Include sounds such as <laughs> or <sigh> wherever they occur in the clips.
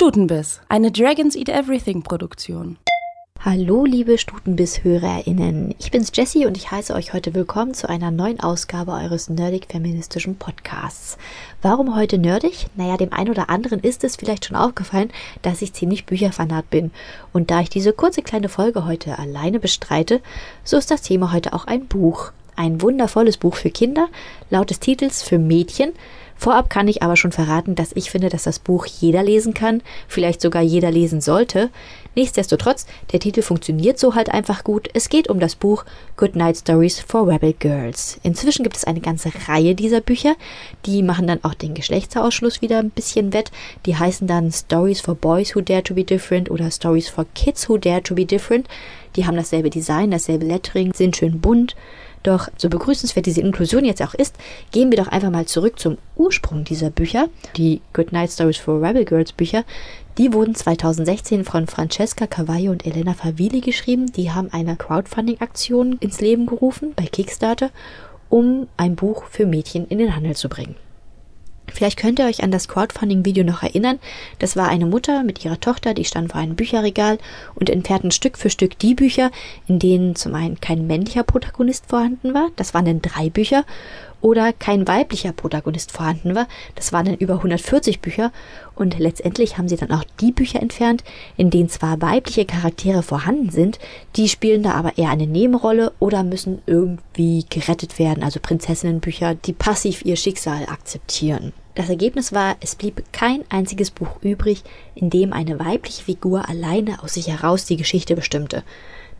Stutenbiss, eine Dragons Eat Everything Produktion. Hallo, liebe Stutenbiss-HörerInnen. Ich bin's Jessie und ich heiße euch heute willkommen zu einer neuen Ausgabe eures nerdig-feministischen Podcasts. Warum heute nerdig? Naja, dem einen oder anderen ist es vielleicht schon aufgefallen, dass ich ziemlich Bücherfanat bin. Und da ich diese kurze kleine Folge heute alleine bestreite, so ist das Thema heute auch ein Buch. Ein wundervolles Buch für Kinder, laut des Titels für Mädchen, Vorab kann ich aber schon verraten, dass ich finde, dass das Buch jeder lesen kann, vielleicht sogar jeder lesen sollte. Nichtsdestotrotz, der Titel funktioniert so halt einfach gut. Es geht um das Buch Good Night Stories for Rebel Girls. Inzwischen gibt es eine ganze Reihe dieser Bücher. Die machen dann auch den Geschlechtsausschluss wieder ein bisschen wett. Die heißen dann Stories for Boys Who Dare to Be Different oder Stories for Kids Who Dare to Be Different. Die haben dasselbe Design, dasselbe Lettering, sind schön bunt. Doch so begrüßenswert diese Inklusion jetzt auch ist, gehen wir doch einfach mal zurück zum Ursprung dieser Bücher, die Good Night Stories for Rebel Girls Bücher. Die wurden 2016 von Francesca Cavallo und Elena Favili geschrieben. Die haben eine Crowdfunding-Aktion ins Leben gerufen bei Kickstarter, um ein Buch für Mädchen in den Handel zu bringen. Vielleicht könnt ihr euch an das Crowdfunding-Video noch erinnern. Das war eine Mutter mit ihrer Tochter, die stand vor einem Bücherregal und entfernten Stück für Stück die Bücher, in denen zum einen kein männlicher Protagonist vorhanden war, das waren dann drei Bücher, oder kein weiblicher Protagonist vorhanden war, das waren dann über 140 Bücher, und letztendlich haben sie dann auch die Bücher entfernt, in denen zwar weibliche Charaktere vorhanden sind, die spielen da aber eher eine Nebenrolle oder müssen irgendwie gerettet werden, also Prinzessinnenbücher, die passiv ihr Schicksal akzeptieren. Das Ergebnis war, es blieb kein einziges Buch übrig, in dem eine weibliche Figur alleine aus sich heraus die Geschichte bestimmte.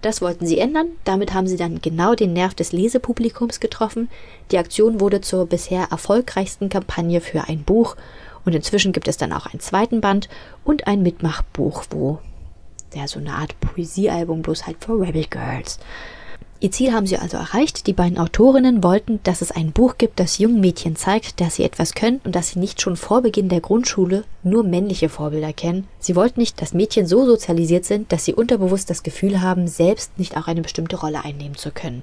Das wollten sie ändern, damit haben sie dann genau den Nerv des Lesepublikums getroffen. Die Aktion wurde zur bisher erfolgreichsten Kampagne für ein Buch und inzwischen gibt es dann auch einen zweiten Band und ein Mitmachbuch, wo ja so eine Art Poesiealbum bloß halt für Rebel Girls. Ihr Ziel haben sie also erreicht. Die beiden Autorinnen wollten, dass es ein Buch gibt, das jungen Mädchen zeigt, dass sie etwas können und dass sie nicht schon vor Beginn der Grundschule nur männliche Vorbilder kennen. Sie wollten nicht, dass Mädchen so sozialisiert sind, dass sie unterbewusst das Gefühl haben, selbst nicht auch eine bestimmte Rolle einnehmen zu können.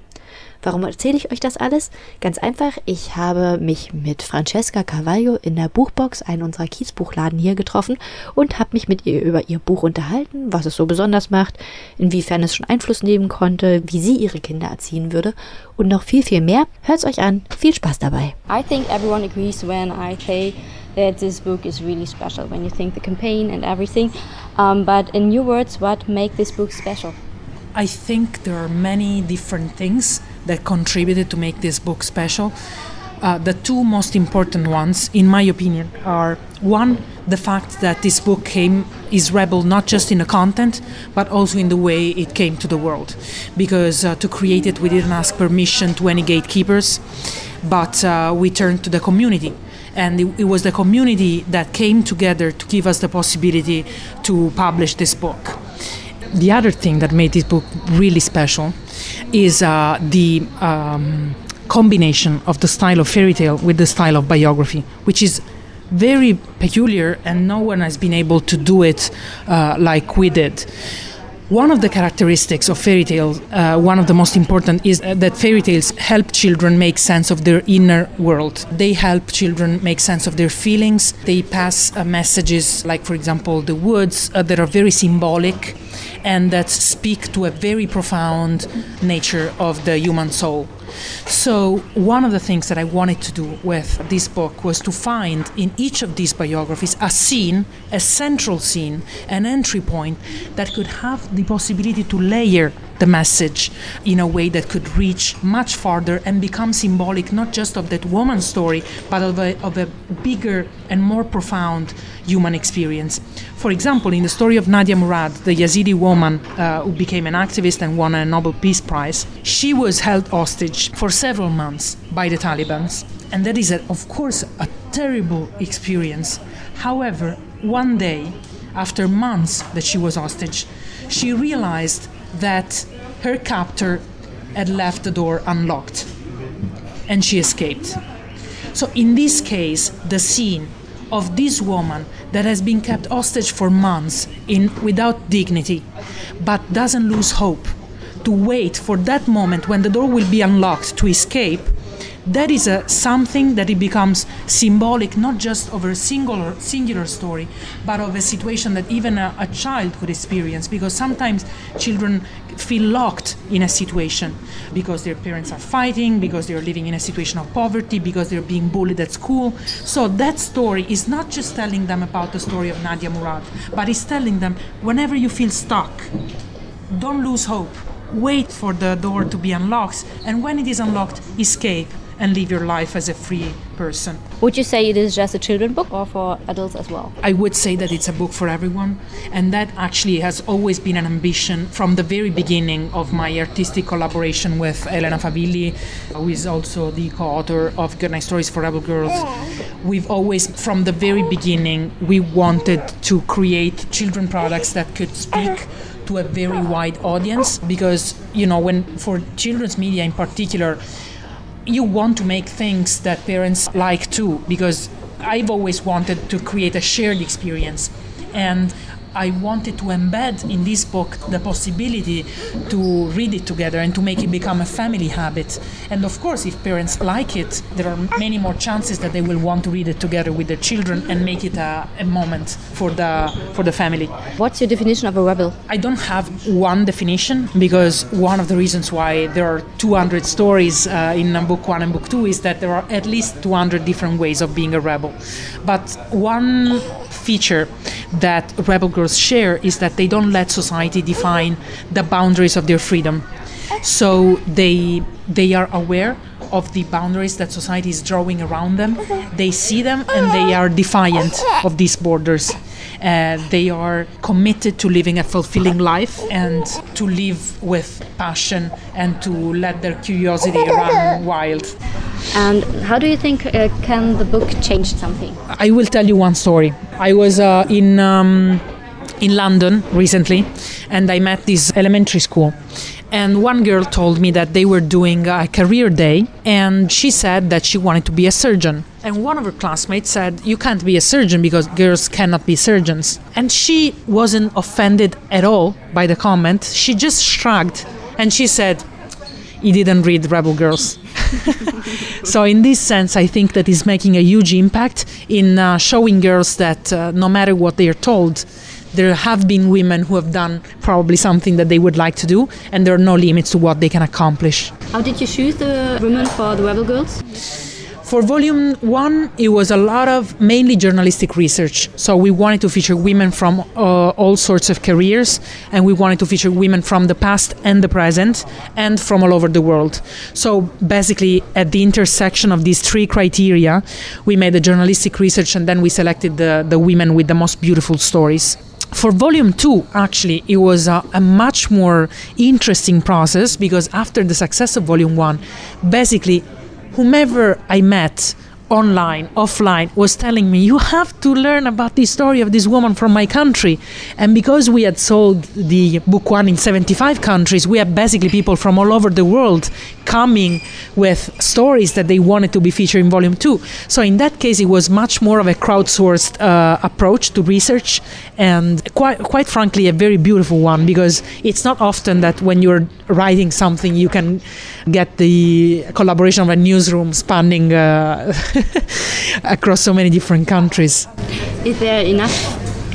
Warum erzähle ich euch das alles? Ganz einfach, ich habe mich mit Francesca Carvalho in der Buchbox, einem unserer Kiezbuchladen hier getroffen und habe mich mit ihr über ihr Buch unterhalten, was es so besonders macht, inwiefern es schon Einfluss nehmen konnte, wie sie ihre Kinder erziehen würde und noch viel, viel mehr. Hört's euch an. Viel Spaß dabei. I think everyone agrees when I say that this book is really special when you think the campaign and everything. Um, but in your words, what make this book special? I think there are many different things that contributed to make this book special. Uh, the two most important ones, in my opinion, are one, the fact that this book came is rebel not just in the content, but also in the way it came to the world. Because uh, to create it, we didn't ask permission to any gatekeepers, but uh, we turned to the community. And it, it was the community that came together to give us the possibility to publish this book the other thing that made this book really special is uh, the um, combination of the style of fairy tale with the style of biography, which is very peculiar, and no one has been able to do it uh, like we did. One of the characteristics of fairy tales, uh, one of the most important, is that fairy tales help children make sense of their inner world. They help children make sense of their feelings. They pass uh, messages, like, for example, the woods, uh, that are very symbolic and that speak to a very profound nature of the human soul. So, one of the things that I wanted to do with this book was to find in each of these biographies a scene, a central scene, an entry point that could have the possibility to layer the message in a way that could reach much farther and become symbolic not just of that woman's story, but of a, of a bigger and more profound human experience. For example, in the story of Nadia Murad, the Yazidi woman uh, who became an activist and won a Nobel Peace Prize, she was held hostage for several months by the Taliban. And that is, a, of course, a terrible experience. However, one day, after months that she was hostage, she realized that her captor had left the door unlocked and she escaped. So, in this case, the scene of this woman that has been kept hostage for months in without dignity but doesn't lose hope to wait for that moment when the door will be unlocked to escape that is a something that it becomes symbolic not just of a singular singular story but of a situation that even a, a child could experience. Because sometimes children feel locked in a situation because their parents are fighting because they're living in a situation of poverty because they're being bullied at school. So that story is not just telling them about the story of Nadia Murad but it's telling them whenever you feel stuck don't lose hope. Wait for the door to be unlocked, and when it is unlocked, escape and live your life as a free person. Would you say it is just a children book or for adults as well? I would say that it's a book for everyone, and that actually has always been an ambition from the very beginning of my artistic collaboration with Elena Favilli, who is also the co-author of Good Night Stories for Rebel Girls. We've always, from the very beginning, we wanted to create children products that could speak to a very wide audience because you know when for children's media in particular you want to make things that parents like too because I've always wanted to create a shared experience. And I wanted to embed in this book the possibility to read it together and to make it become a family habit. And of course, if parents like it, there are many more chances that they will want to read it together with their children and make it a, a moment for the for the family. What's your definition of a rebel? I don't have one definition because one of the reasons why there are 200 stories uh, in book one and book two is that there are at least 200 different ways of being a rebel. But one feature that rebel girls share is that they don't let society define the boundaries of their freedom. So they they are aware of the boundaries that society is drawing around them. They see them and they are defiant of these borders. Uh, they are committed to living a fulfilling life and to live with passion and to let their curiosity run wild. And how do you think uh, can the book change something? I will tell you one story. I was uh, in um, in London recently, and I met this elementary school. And one girl told me that they were doing a career day, and she said that she wanted to be a surgeon. And one of her classmates said, You can't be a surgeon because girls cannot be surgeons. And she wasn't offended at all by the comment. She just shrugged and she said, He didn't read Rebel Girls. <laughs> so in this sense, I think that is making a huge impact in uh, showing girls that uh, no matter what they are told, there have been women who have done probably something that they would like to do, and there are no limits to what they can accomplish. How did you choose the women for the Rebel Girls? For volume one, it was a lot of mainly journalistic research. So we wanted to feature women from uh, all sorts of careers, and we wanted to feature women from the past and the present, and from all over the world. So basically, at the intersection of these three criteria, we made the journalistic research, and then we selected the, the women with the most beautiful stories for volume two, actually, it was a, a, much more interesting process because after the success of volume one, basically whomever I met online, offline, was telling me, You have to learn about the story of this woman from my country. And because we had sold the book one in 75 countries, we had basically people from all over the world coming with stories that they wanted to be featured in volume two. So in that case, it was much more of a crowdsourced uh, approach to research, and quite, quite frankly, a very beautiful one because it's not often that when you're writing something, you can get the collaboration of a newsroom spanning. Uh, <laughs> across so many different countries. Is there enough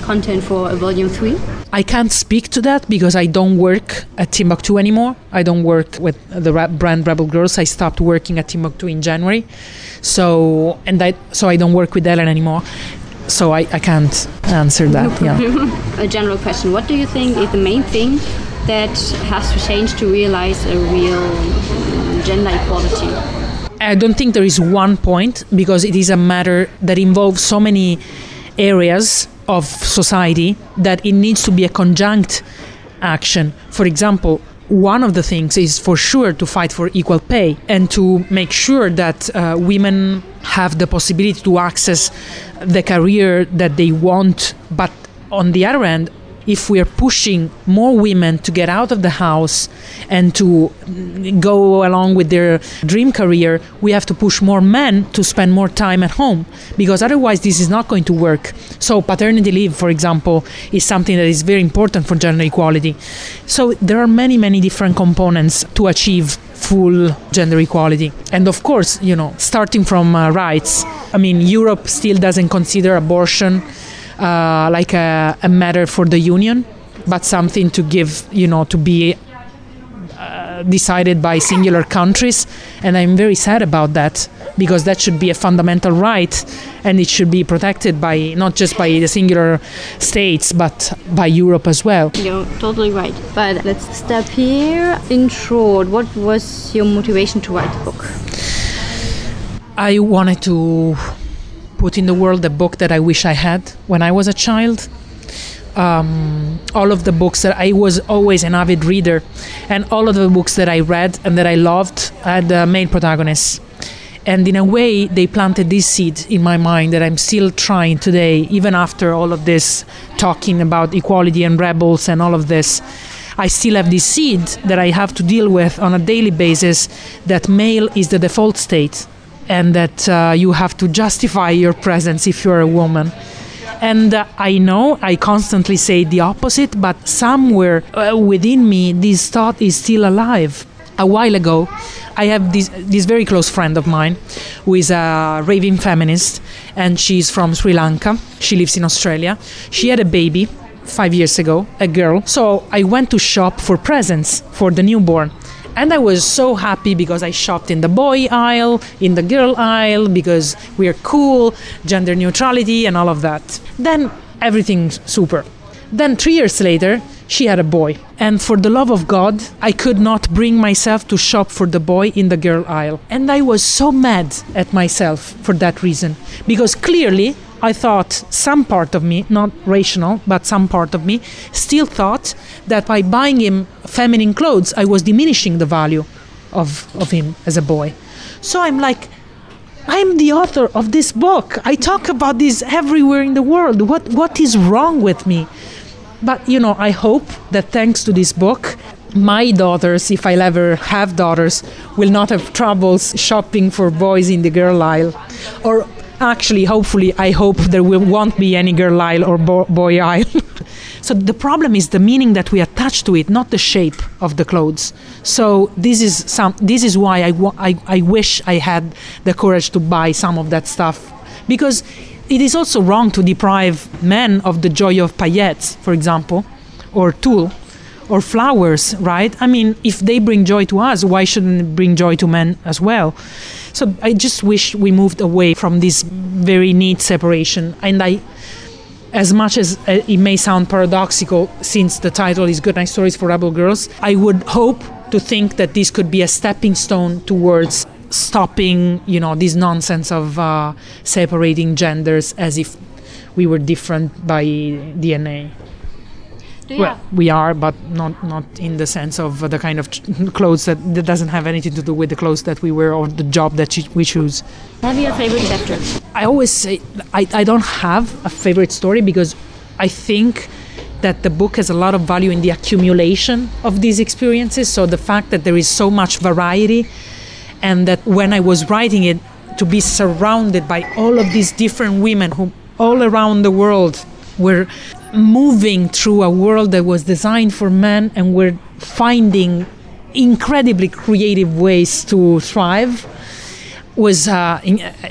content for a volume three? I can't speak to that because I don't work at Timbuktu anymore. I don't work with the brand Rebel Girls. I stopped working at Timbuktu in January, so and I so I don't work with Ellen anymore. So I, I can't answer that. Yeah. <laughs> a general question: What do you think is the main thing that has to change to realize a real um, gender equality? I don't think there is one point because it is a matter that involves so many areas of society that it needs to be a conjunct action. For example, one of the things is for sure to fight for equal pay and to make sure that uh, women have the possibility to access the career that they want. But on the other end, if we are pushing more women to get out of the house and to go along with their dream career, we have to push more men to spend more time at home because otherwise this is not going to work. So, paternity leave, for example, is something that is very important for gender equality. So, there are many, many different components to achieve full gender equality. And of course, you know, starting from uh, rights, I mean, Europe still doesn't consider abortion like a, a, matter for the union, but something to give, you know, to be uh, decided by singular countries. And I'm very sad about that because that should be a fundamental right and it should be protected by not just by the singular states but by Europe as well. You're totally right. But let's step here. In short, what was your motivation to write the book? I wanted to put in the world a book that I wish I had when I was a child. Um, all of the books that I was always an avid reader, and all of the books that I read and that I loved had the main protagonists. And in a way they planted this seed in my mind that i'm still trying today even after all of this talking about equality and rebels and all of this. I still have this seed that i have to deal with on a daily basis that male is the default state and that uh, you have to justify your presence if you're a woman and uh, I know I constantly say the opposite, but somewhere uh, within me, this thought is still alive. A while ago, I have this this very close friend of mine who is a raving feminist, and she's from Sri Lanka. She lives in Australia. She had a baby five years ago, a girl. So I went to shop for presents for the newborn. And I was so happy because I shopped in the boy aisle, in the girl aisle, because we're cool, gender neutrality, and all of that. Then everything's super. Then three years later, she had a boy. And for the love of God, I could not bring myself to shop for the boy in the girl aisle. And I was so mad at myself for that reason. Because clearly, I thought some part of me, not rational, but some part of me, still thought that by buying him feminine clothes, I was diminishing the value of, of him as a boy. So I'm like, I'm the author of this book. I talk about this everywhere in the world. What, what is wrong with me? But you know, I hope that thanks to this book, my daughters, if I'll ever have daughters, will not have troubles shopping for boys in the girl aisle. Or actually, hopefully, I hope there will, won't be any girl aisle or bo- boy aisle. <laughs> so the problem is the meaning that we attach to it, not the shape of the clothes. So this is some. This is why I, I, I wish I had the courage to buy some of that stuff because it is also wrong to deprive men of the joy of paillettes, for example, or tulle, or flowers, right? I mean, if they bring joy to us, why shouldn't it bring joy to men as well? So I just wish we moved away from this very neat separation. And I, as much as uh, it may sound paradoxical, since the title is Good Night Stories for Rebel Girls, I would hope to think that this could be a stepping stone towards stopping, you know, this nonsense of uh, separating genders as if we were different by DNA. Well, we are, but not not in the sense of the kind of <laughs> clothes that, that doesn't have anything to do with the clothes that we wear or the job that we choose. Have you a favorite chapter? I always say I, I don't have a favorite story because I think that the book has a lot of value in the accumulation of these experiences. So the fact that there is so much variety and that when I was writing it, to be surrounded by all of these different women who all around the world were moving through a world that was designed for men and we're finding incredibly creative ways to thrive was uh,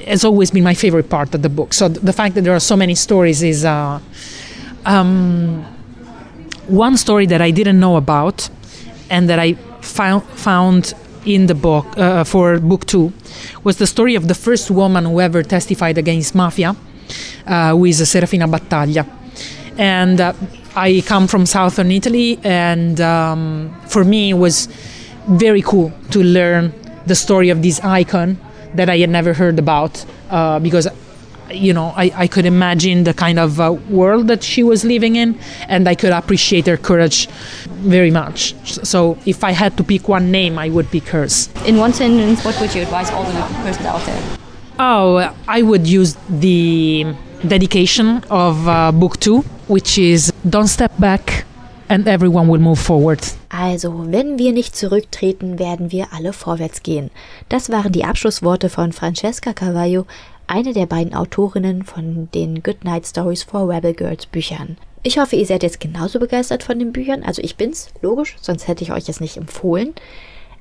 has always been my favorite part of the book. So the fact that there are so many stories is uh, um, one story that I didn't know about and that I found found in the book uh, for book two was the story of the first woman who ever testified against mafia, uh, who is Serafina Battaglia. And uh, I come from southern Italy, and um, for me it was very cool to learn the story of this icon that I had never heard about uh, because you know, I, I could imagine the kind of uh, world that she was living in, and I could appreciate her courage very much. So, if I had to pick one name, I would pick hers. In one sentence, what would you advise all the persons out there? Oh, I would use the dedication of uh, book two, which is don't step back and everyone will move forward. Also, wenn wir nicht zurücktreten, werden wir alle vorwärts gehen. Das waren die Abschlussworte von Francesca Cavallo eine der beiden Autorinnen von den Good Night Stories for Rebel Girls Büchern. Ich hoffe, ihr seid jetzt genauso begeistert von den Büchern. Also ich bin's, logisch, sonst hätte ich euch das nicht empfohlen.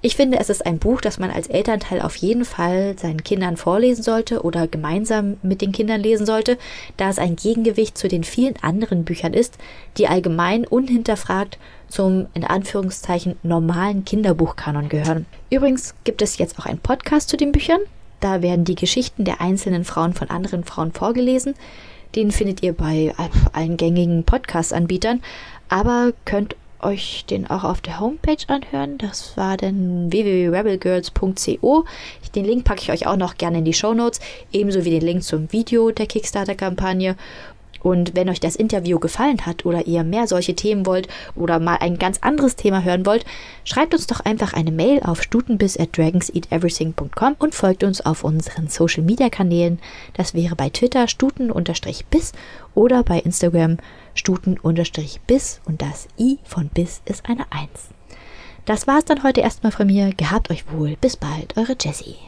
Ich finde, es ist ein Buch, das man als Elternteil auf jeden Fall seinen Kindern vorlesen sollte oder gemeinsam mit den Kindern lesen sollte, da es ein Gegengewicht zu den vielen anderen Büchern ist, die allgemein unhinterfragt zum in Anführungszeichen normalen Kinderbuchkanon gehören. Übrigens gibt es jetzt auch einen Podcast zu den Büchern. Da werden die Geschichten der einzelnen Frauen von anderen Frauen vorgelesen. Den findet ihr bei allen gängigen Podcast-Anbietern, aber könnt euch den auch auf der Homepage anhören. Das war dann www.rebelgirls.co. Den Link packe ich euch auch noch gerne in die Show Notes, ebenso wie den Link zum Video der Kickstarter-Kampagne. Und wenn euch das Interview gefallen hat oder ihr mehr solche Themen wollt oder mal ein ganz anderes Thema hören wollt, schreibt uns doch einfach eine Mail auf stutenbiss at dragonseateverything.com und folgt uns auf unseren Social Media Kanälen. Das wäre bei Twitter stuten-biss oder bei Instagram stuten-biss und das i von biss ist eine 1. Das war's dann heute erstmal von mir. Gehabt euch wohl. Bis bald, eure Jessie.